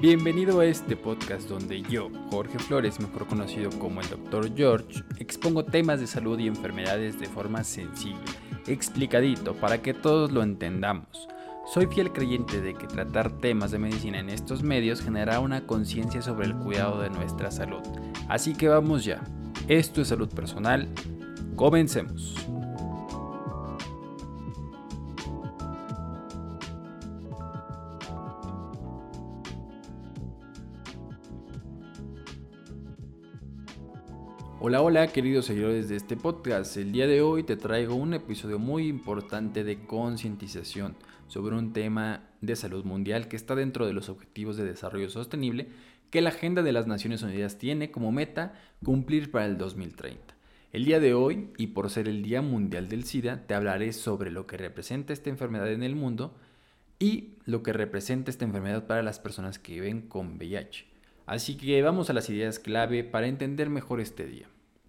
Bienvenido a este podcast donde yo, Jorge Flores, mejor conocido como el Dr. George, expongo temas de salud y enfermedades de forma sencilla, explicadito, para que todos lo entendamos. Soy fiel creyente de que tratar temas de medicina en estos medios generará una conciencia sobre el cuidado de nuestra salud. Así que vamos ya. Esto es salud personal. Comencemos. Hola, hola queridos seguidores de este podcast. El día de hoy te traigo un episodio muy importante de concientización sobre un tema de salud mundial que está dentro de los Objetivos de Desarrollo Sostenible que la Agenda de las Naciones Unidas tiene como meta cumplir para el 2030. El día de hoy, y por ser el Día Mundial del SIDA, te hablaré sobre lo que representa esta enfermedad en el mundo y lo que representa esta enfermedad para las personas que viven con VIH. Así que vamos a las ideas clave para entender mejor este día.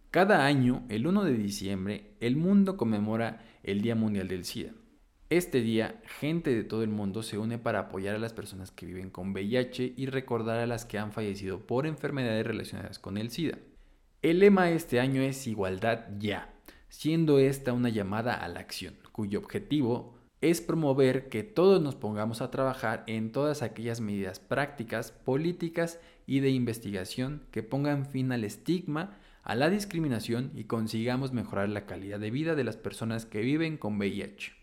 Cada año, el 1 de diciembre, el mundo conmemora el Día Mundial del SIDA. Este día, gente de todo el mundo se une para apoyar a las personas que viven con VIH y recordar a las que han fallecido por enfermedades relacionadas con el SIDA. El lema este año es Igualdad ya, siendo esta una llamada a la acción, cuyo objetivo es promover que todos nos pongamos a trabajar en todas aquellas medidas prácticas, políticas y de investigación que pongan fin al estigma, a la discriminación y consigamos mejorar la calidad de vida de las personas que viven con VIH.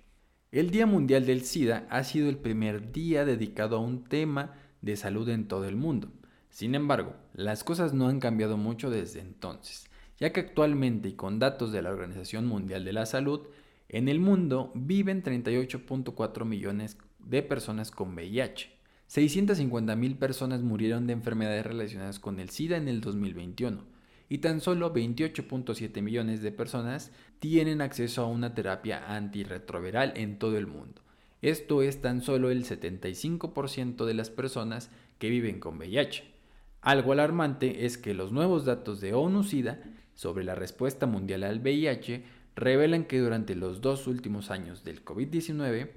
El Día Mundial del SIDA ha sido el primer día dedicado a un tema de salud en todo el mundo. Sin embargo, las cosas no han cambiado mucho desde entonces, ya que actualmente y con datos de la Organización Mundial de la Salud, en el mundo viven 38.4 millones de personas con VIH. 650.000 personas murieron de enfermedades relacionadas con el SIDA en el 2021 y tan solo 28.7 millones de personas tienen acceso a una terapia antirretroviral en todo el mundo. Esto es tan solo el 75% de las personas que viven con VIH. Algo alarmante es que los nuevos datos de ONU-SIDA sobre la respuesta mundial al VIH revelan que durante los dos últimos años del COVID-19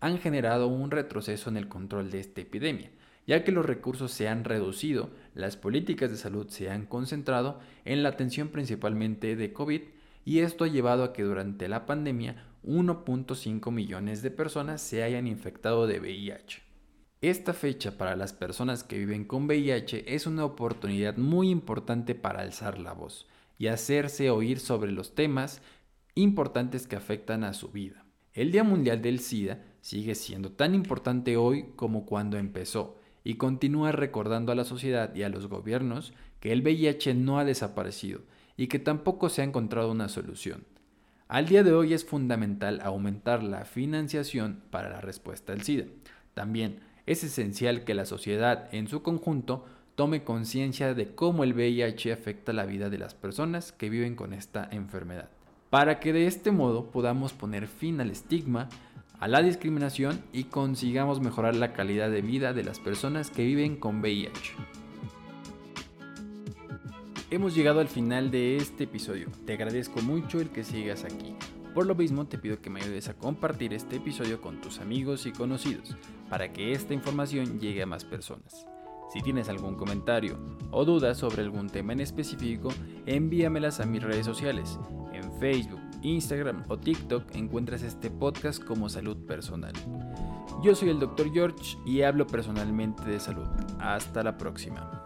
han generado un retroceso en el control de esta epidemia, ya que los recursos se han reducido, las políticas de salud se han concentrado en la atención principalmente de COVID y esto ha llevado a que durante la pandemia 1.5 millones de personas se hayan infectado de VIH. Esta fecha para las personas que viven con VIH es una oportunidad muy importante para alzar la voz y hacerse oír sobre los temas importantes que afectan a su vida. El Día Mundial del SIDA sigue siendo tan importante hoy como cuando empezó y continúa recordando a la sociedad y a los gobiernos que el VIH no ha desaparecido y que tampoco se ha encontrado una solución. Al día de hoy es fundamental aumentar la financiación para la respuesta al SIDA. También es esencial que la sociedad en su conjunto tome conciencia de cómo el VIH afecta la vida de las personas que viven con esta enfermedad para que de este modo podamos poner fin al estigma, a la discriminación y consigamos mejorar la calidad de vida de las personas que viven con VIH. Hemos llegado al final de este episodio. Te agradezco mucho el que sigas aquí. Por lo mismo te pido que me ayudes a compartir este episodio con tus amigos y conocidos para que esta información llegue a más personas. Si tienes algún comentario o duda sobre algún tema en específico, envíamelas a mis redes sociales en Facebook, Instagram o TikTok encuentras este podcast como Salud Personal. Yo soy el Dr. George y hablo personalmente de salud. Hasta la próxima.